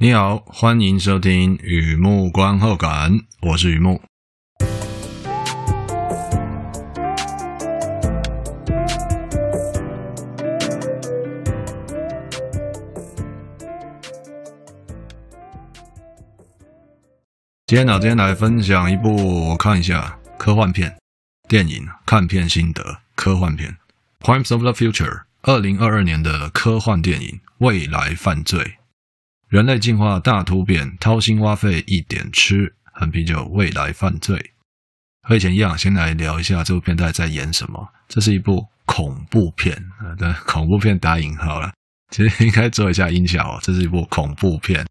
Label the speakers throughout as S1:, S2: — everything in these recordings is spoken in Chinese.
S1: 你好，欢迎收听《雨木观后感》，我是雨木。今天呢，今天来分享一部我看一下科幻片电影，看片心得，科幻片《Crimes of the Future》，二零二二年的科幻电影《未来犯罪》。人类进化大突变，掏心挖肺一点吃，很啤酒，未来犯罪。和以前一样，先来聊一下这部片在在演什么。这是一部恐怖片啊，对，恐怖片打引号了。其实应该做一下音效哦，这是一部恐怖片。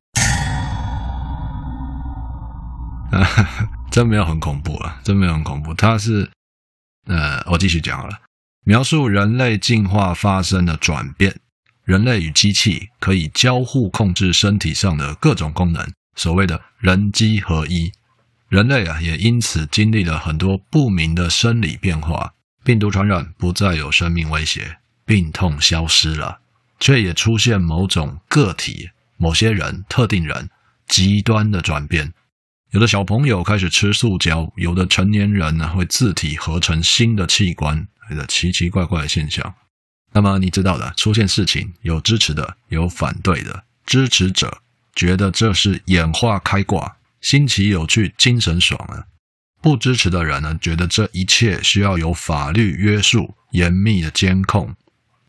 S1: 啊，真没有很恐怖啊，真没有很恐怖。它是，呃，我继续讲好了，描述人类进化发生的转变。人类与机器可以交互控制身体上的各种功能，所谓的人机合一。人类啊，也因此经历了很多不明的生理变化。病毒传染不再有生命威胁，病痛消失了，却也出现某种个体、某些人、特定人极端的转变。有的小朋友开始吃塑胶，有的成年人呢会自体合成新的器官，有的奇奇怪怪的现象。那么你知道的，出现事情有支持的，有反对的。支持者觉得这是演化开挂，新奇有趣，精神爽啊；不支持的人呢，觉得这一切需要有法律约束，严密的监控。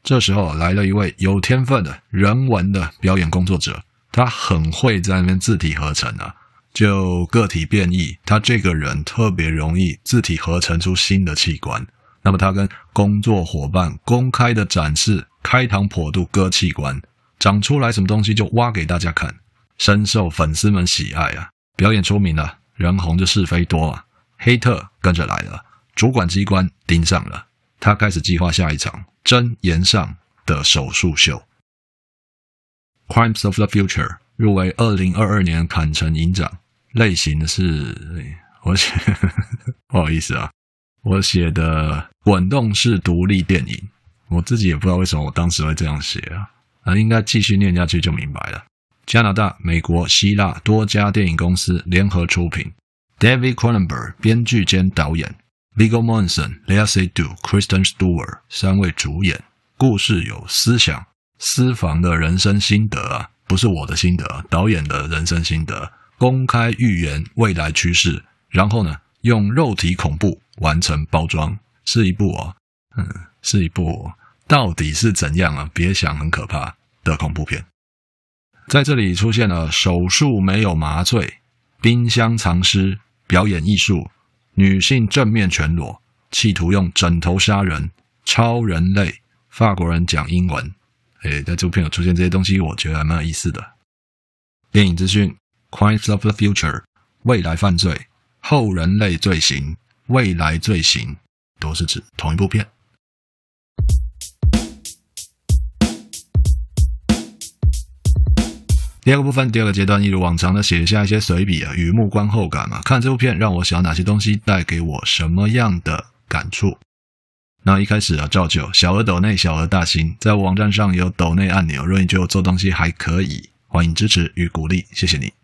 S1: 这时候来了一位有天分的人文的表演工作者，他很会在那边自体合成啊，就个体变异，他这个人特别容易自体合成出新的器官。那么他跟工作伙伴公开的展示，开膛破肚割器官，长出来什么东西就挖给大家看，深受粉丝们喜爱啊！表演出名了，人红就是非多啊，黑特跟着来了，主管机关盯上了，他开始计划下一场真言上的手术秀。《Crimes of the Future》入围二零二二年坎城影展，类型是，我写 不好意思啊。我写的滚动式独立电影，我自己也不知道为什么我当时会这样写啊，啊，应该继续念下去就明白了。加拿大、美国、希腊多家电影公司联合出品，David Cronenberg 编剧兼导演，Viggo Mortensen、Léa Seydoux、Kristen Stewart 三位主演。故事有思想，私房的人生心得啊，不是我的心得，导演的人生心得，公开预言未来趋势，然后呢，用肉体恐怖完成包装，是一部哦，嗯，是一部到底是怎样啊？别想很可怕的恐怖片。在这里出现了手术没有麻醉、冰箱藏尸、表演艺术、女性正面全裸、企图用枕头杀人、超人类、法国人讲英文。诶，在这部片有出现这些东西，我觉得还蛮有意思的。电影资讯：Crimes of the Future，未来犯罪。后人类罪行、未来罪行都是指同一部片。第二个部分，第二个阶段，一如往常的写下一些随笔啊，雨木观后感嘛。看这部片让我想哪些东西，带给我什么样的感触？那一开始啊，照旧，小额抖内，小额大新，在网站上有抖内按钮。如果你觉得我做东西还可以，欢迎支持与鼓励，谢谢你。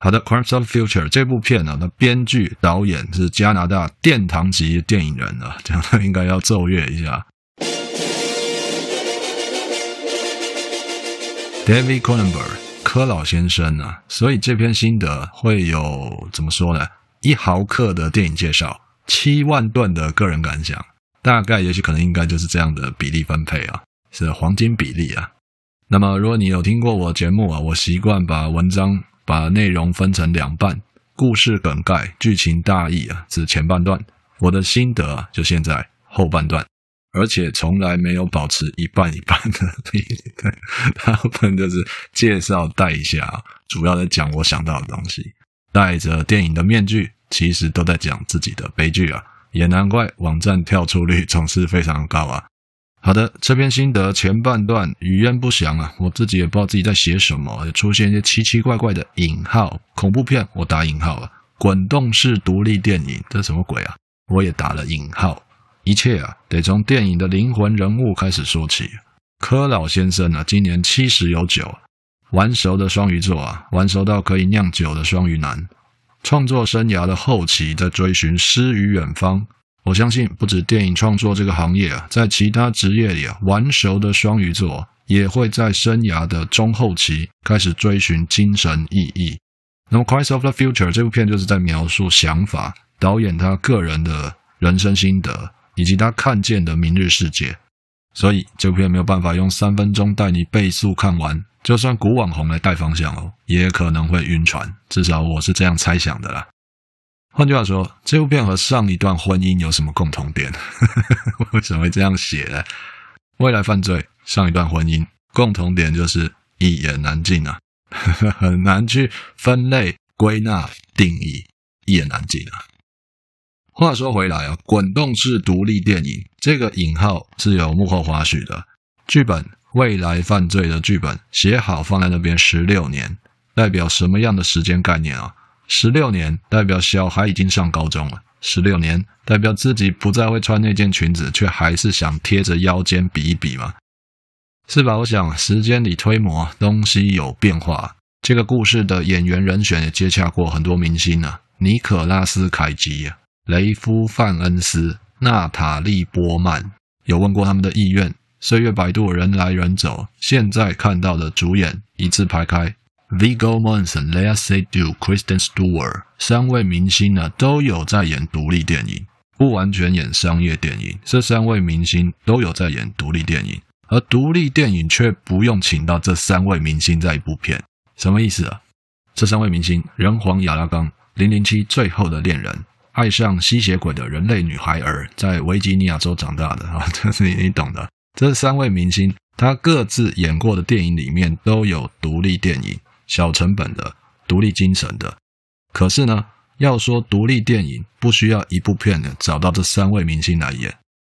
S1: 好的，《Crimes of Future》这部片呢，那编剧导演是加拿大殿堂级电影人啊，这样 应该要奏乐一下。David Cronenberg，柯老先生啊，所以这篇心得会有怎么说呢？一毫克的电影介绍，七万段的个人感想，大概也许可能应该就是这样的比例分配啊，是黄金比例啊。那么如果你有听过我节目啊，我习惯把文章。把内容分成两半，故事梗概、剧情大意啊，是前半段。我的心得啊，就现在后半段，而且从来没有保持一半一半的比例。大部分就是介绍带一下，主要在讲我想到的东西。戴着电影的面具，其实都在讲自己的悲剧啊，也难怪网站跳出率总是非常高啊。好的，这篇心得前半段语焉不详啊，我自己也不知道自己在写什么，出现一些奇奇怪怪的引号，恐怖片我打引号了，滚动式独立电影这什么鬼啊？我也打了引号，一切啊得从电影的灵魂人物开始说起。柯老先生啊，今年七十有九，玩熟的双鱼座啊，玩熟到可以酿酒的双鱼男，创作生涯的后期在追寻诗与远方。我相信不止电影创作这个行业啊，在其他职业里啊，玩熟的双鱼座也会在生涯的中后期开始追寻精神意义。那么《Crimes of the Future》这部片就是在描述想法，导演他个人的人生心得，以及他看见的明日世界。所以这部片没有办法用三分钟带你倍速看完，就算古网红来带方向哦，也可能会晕船。至少我是这样猜想的啦。换句话说，这部片和上一段婚姻有什么共同点？为什么会这样写呢？未来犯罪，上一段婚姻，共同点就是一言难尽啊，很 难去分类、归纳、定义，一言难尽啊。话说回来啊，滚动式独立电影这个引号是有幕后花絮的。剧本《未来犯罪》的剧本写好放在那边十六年，代表什么样的时间概念啊？十六年代表小孩已经上高中了，十六年代表自己不再会穿那件裙子，却还是想贴着腰间比一比嘛？是吧？我想时间里推磨，东西有变化。这个故事的演员人选也接洽过很多明星啊，尼可拉斯凯吉啊。雷夫·范恩斯、娜塔莉·波曼有问过他们的意愿。岁月摆渡，人来人走，现在看到的主演一字排开：Viggo Mortensen、Léa Seydoux、Kristen Stewart 三位明星呢，都有在演独立电影，不完全演商业电影。这三位明星都有在演独立电影，而独立电影却不用请到这三位明星在一部片，什么意思啊？这三位明星：人皇亚拉冈，《零零七最后的恋人》。爱上吸血鬼的人类女孩儿，在维吉尼亚州长大的啊，这是你懂的。这三位明星，他各自演过的电影里面都有独立电影，小成本的、独立精神的。可是呢，要说独立电影，不需要一部片的找到这三位明星来演，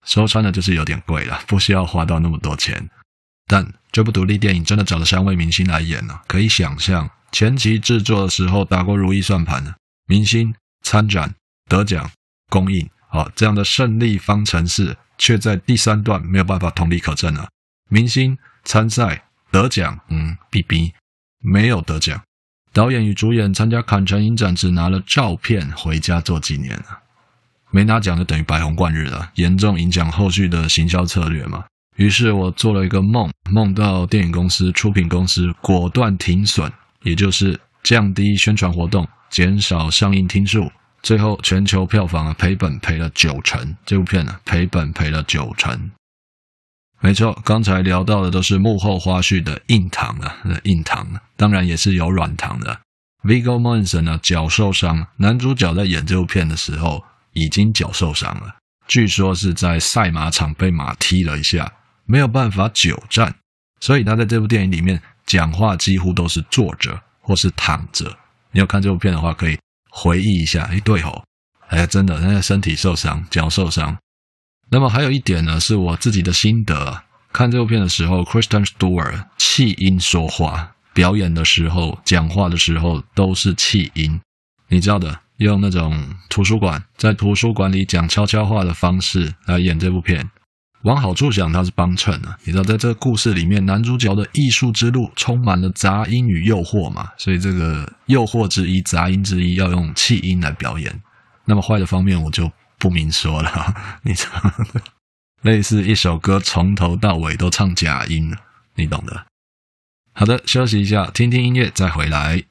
S1: 说穿了就是有点贵了，不需要花到那么多钱。但这部独立电影真的找了三位明星来演呢，可以想象前期制作的时候打过如意算盘，明星参展。得奖、公映，好，这样的胜利方程式，却在第三段没有办法同理可证了。明星参赛得奖，嗯，B B 没有得奖。导演与主演参加坎城影展，只拿了照片回家做纪念了。没拿奖就等于白红贯日了，严重影响后续的行销策略嘛。于是我做了一个梦，梦到电影公司、出品公司果断停损，也就是降低宣传活动，减少上映厅数。最后，全球票房赔本赔了九成，这部片呢赔本赔了九成。没错，刚才聊到的都是幕后花絮的硬糖啊，硬糖，当然也是有软糖的。Viggo Mortensen 呢脚受伤，男主角在演这部片的时候已经脚受伤了，据说是在赛马场被马踢了一下，没有办法久站，所以他在这部电影里面讲话几乎都是坐着或是躺着。你要看这部片的话，可以。回忆一下，哎，对吼，哎，真的，那个身体受伤，脚受伤。那么还有一点呢，是我自己的心得。看这部片的时候，Kristen Stewart 气音说话，表演的时候，讲话的时候都是气音。你知道的，用那种图书馆在图书馆里讲悄悄话的方式来演这部片。往好处想，他是帮衬啊。你知道，在这个故事里面，男主角的艺术之路充满了杂音与诱惑嘛，所以这个诱惑之一、杂音之一要用气音来表演。那么坏的方面我就不明说了，你知道，类似一首歌从头到尾都唱假音，你懂的。好的，休息一下，听听音乐再回来。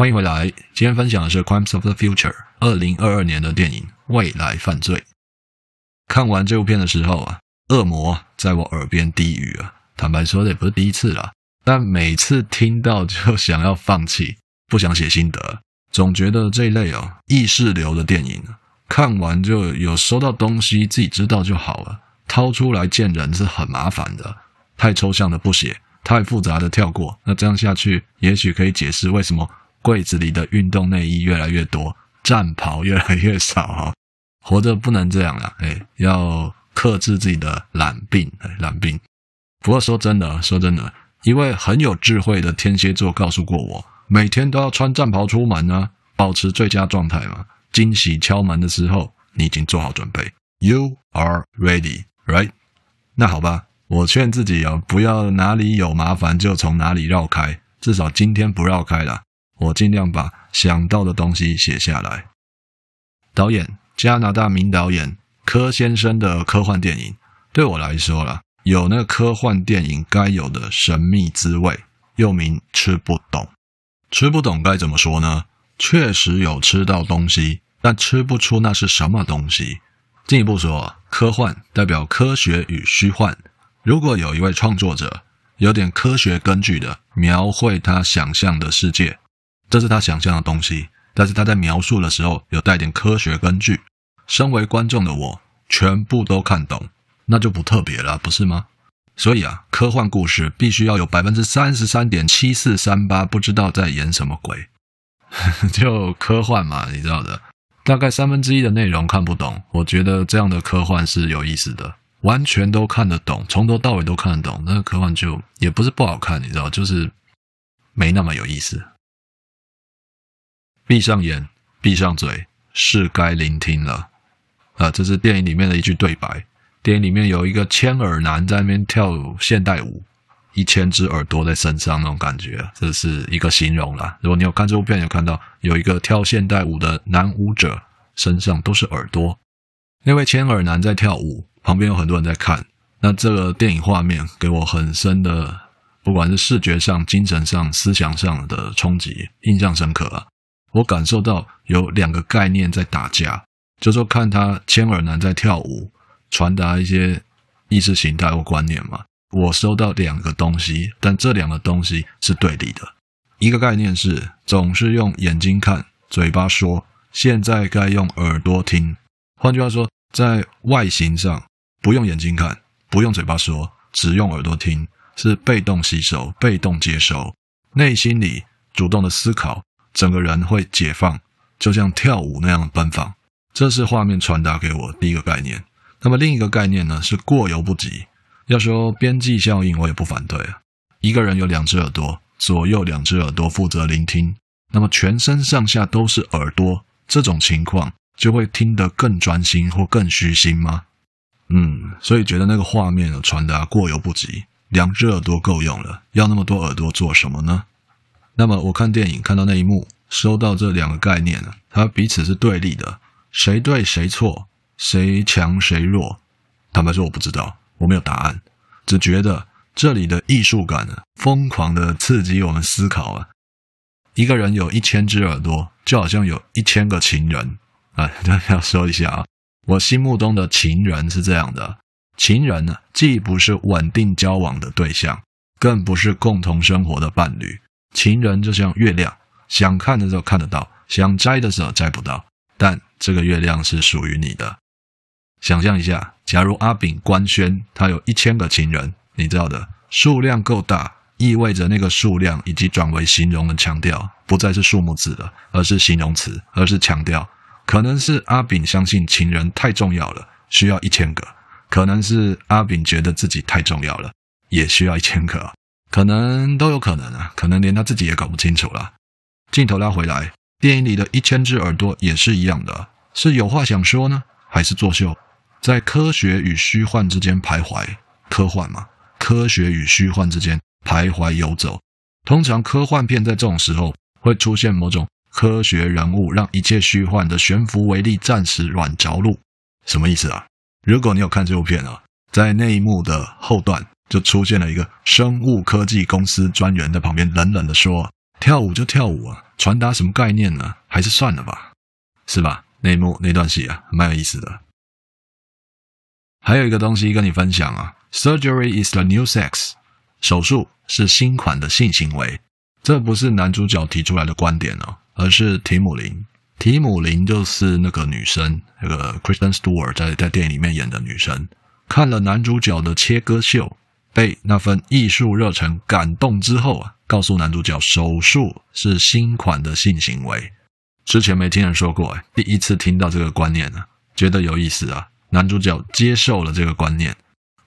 S1: 欢迎回来。今天分享的是《Crimes of the Future》二零二二年的电影《未来犯罪》。看完这部片的时候啊，恶魔在我耳边低语啊。坦白说，这也不是第一次了，但每次听到就想要放弃，不想写心得。总觉得这一类哦，意识流的电影，看完就有收到东西，自己知道就好了。掏出来见人是很麻烦的，太抽象的不写，太复杂的跳过。那这样下去，也许可以解释为什么柜子里的运动内衣越来越多，战袍越来越少哈。活着不能这样啊，哎，要克制自己的懒病，哎，懒病。不过说真的，说真的，一位很有智慧的天蝎座告诉过我，每天都要穿战袍出门啊，保持最佳状态嘛。惊喜敲门的时候，你已经做好准备，You are ready。Right，那好吧，我劝自己哦，不要哪里有麻烦就从哪里绕开，至少今天不绕开了。我尽量把想到的东西写下来。导演，加拿大名导演柯先生的科幻电影，对我来说啦，有那科幻电影该有的神秘滋味，又名吃不懂。吃不懂该怎么说呢？确实有吃到东西，但吃不出那是什么东西。进一步说，科幻代表科学与虚幻。如果有一位创作者有点科学根据的描绘他想象的世界，这是他想象的东西，但是他在描述的时候有带点科学根据，身为观众的我全部都看懂，那就不特别了，不是吗？所以啊，科幻故事必须要有百分之三十三点七四三八不知道在演什么鬼，就科幻嘛，你知道的。大概三分之一的内容看不懂，我觉得这样的科幻是有意思的。完全都看得懂，从头到尾都看得懂，那科幻就也不是不好看，你知道，就是没那么有意思。闭上眼，闭上嘴，是该聆听了。啊，这是电影里面的一句对白。电影里面有一个千耳男在那边跳现代舞。一千只耳朵在身上那种感觉，这是一个形容啦。如果你有看这部片，有看到有一个跳现代舞的男舞者，身上都是耳朵。那位千耳男在跳舞，旁边有很多人在看。那这个电影画面给我很深的，不管是视觉上、精神上、思想上的冲击，印象深刻啊。我感受到有两个概念在打架，就说看他千耳男在跳舞，传达一些意识形态或观念嘛。我收到两个东西，但这两个东西是对立的。一个概念是总是用眼睛看，嘴巴说，现在该用耳朵听。换句话说，在外形上不用眼睛看，不用嘴巴说，只用耳朵听，是被动吸收、被动接收。内心里主动的思考，整个人会解放，就像跳舞那样奔放。这是画面传达给我第一个概念。那么另一个概念呢，是过犹不及。要说边际效应，我也不反对啊。一个人有两只耳朵，左右两只耳朵负责聆听，那么全身上下都是耳朵，这种情况就会听得更专心或更虚心吗？嗯，所以觉得那个画面的传达过犹不及，两只耳朵够用了，要那么多耳朵做什么呢？那么我看电影看到那一幕，收到这两个概念呢，它彼此是对立的，谁对谁错，谁强谁弱？坦白说，我不知道。我没有答案，只觉得这里的艺术感呢，疯狂的刺激我们思考啊！一个人有一千只耳朵，就好像有一千个情人啊！要说一下啊，我心目中的情人是这样的：情人呢，既不是稳定交往的对象，更不是共同生活的伴侣。情人就像月亮，想看的时候看得到，想摘的时候摘不到，但这个月亮是属于你的。想象一下，假如阿炳官宣他有一千个情人，你知道的，数量够大，意味着那个数量已经转为形容的强调，不再是数目字了，而是形容词，而是强调。可能是阿炳相信情人太重要了，需要一千个；可能是阿炳觉得自己太重要了，也需要一千个。可能都有可能啊，可能连他自己也搞不清楚了。镜头拉回来，电影里的一千只耳朵也是一样的，是有话想说呢，还是作秀？在科学与虚幻之间徘徊，科幻嘛，科学与虚幻之间徘徊游走。通常科幻片在这种时候会出现某种科学人物，让一切虚幻的悬浮为力暂时软着陆。什么意思啊？如果你有看这部片啊，在那一幕的后段就出现了一个生物科技公司专员在旁边冷冷地说：“跳舞就跳舞啊，传达什么概念呢？还是算了吧，是吧？那一幕那段戏啊，蛮有意思的。还有一个东西跟你分享啊，Surgery is the new sex，手术是新款的性行为。这不是男主角提出来的观点哦，而是提姆林。提姆林就是那个女生，那个 Kristen Stewart 在在电影里面演的女生。看了男主角的切割秀，被那份艺术热忱感动之后啊，告诉男主角手术是新款的性行为。之前没听人说过，哎，第一次听到这个观念呢，觉得有意思啊。男主角接受了这个观念，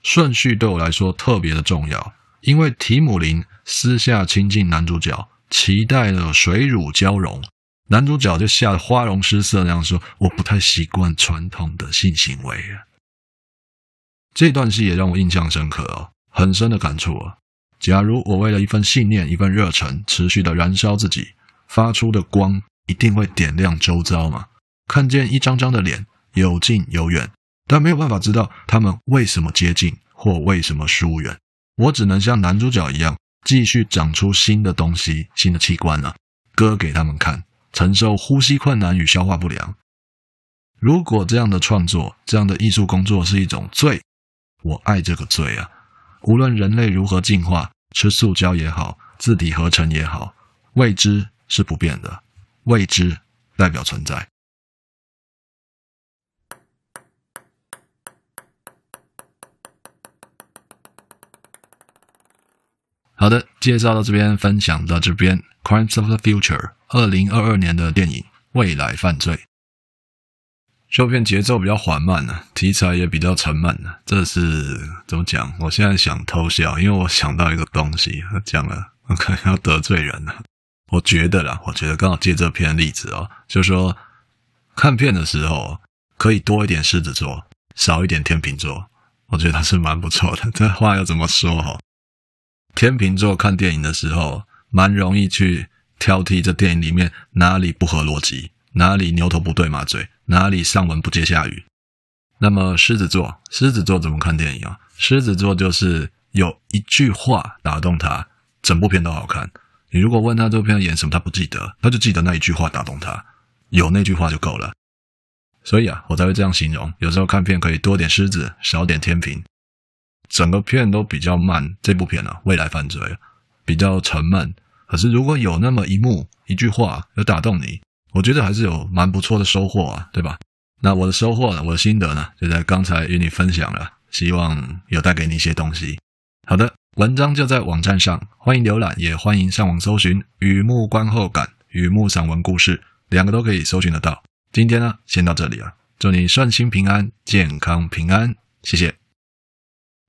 S1: 顺序对我来说特别的重要，因为提姆林私下亲近男主角，期待了水乳交融，男主角就吓得花容失色那样说：“我不太习惯传统的性行为啊。”这段戏也让我印象深刻哦，很深的感触啊。假如我为了一份信念、一份热忱，持续的燃烧自己，发出的光一定会点亮周遭嘛。看见一张张的脸，有近有远，但没有办法知道他们为什么接近或为什么疏远。我只能像男主角一样，继续长出新的东西、新的器官啊，割给他们看，承受呼吸困难与消化不良。如果这样的创作、这样的艺术工作是一种罪。我爱这个罪啊！无论人类如何进化，吃塑胶也好，自体合成也好，未知是不变的，未知代表存在。好的，介绍到这边，分享到这边，《Crimes of the Future》二零二二年的电影《未来犯罪》。这片节奏比较缓慢呢，题材也比较沉闷呢。这是怎么讲？我现在想偷笑，因为我想到一个东西，讲了我 可能要得罪人了。我觉得啦，我觉得刚好借这片例子哦，就是说看片的时候可以多一点狮子座，少一点天秤座，我觉得它是蛮不错的。这话要怎么说哈？天秤座看电影的时候，蛮容易去挑剔这电影里面哪里不合逻辑。哪里牛头不对马嘴，哪里上文不接下语。那么狮子座，狮子座怎么看电影啊？狮子座就是有一句话打动他，整部片都好看。你如果问他这部片演什么，他不记得，他就记得那一句话打动他，有那句话就够了。所以啊，我才会这样形容。有时候看片可以多点狮子，少点天平。整个片都比较慢，这部片啊，未来犯罪比较沉闷。可是如果有那么一幕，一句话有打动你。我觉得还是有蛮不错的收获啊，对吧？那我的收获呢，我的心得呢，就在刚才与你分享了，希望有带给你一些东西。好的，文章就在网站上，欢迎浏览，也欢迎上网搜寻《雨幕观后感》《雨幕散文故事》，两个都可以搜寻得到。今天呢，先到这里了，祝你顺心平安，健康平安，谢谢。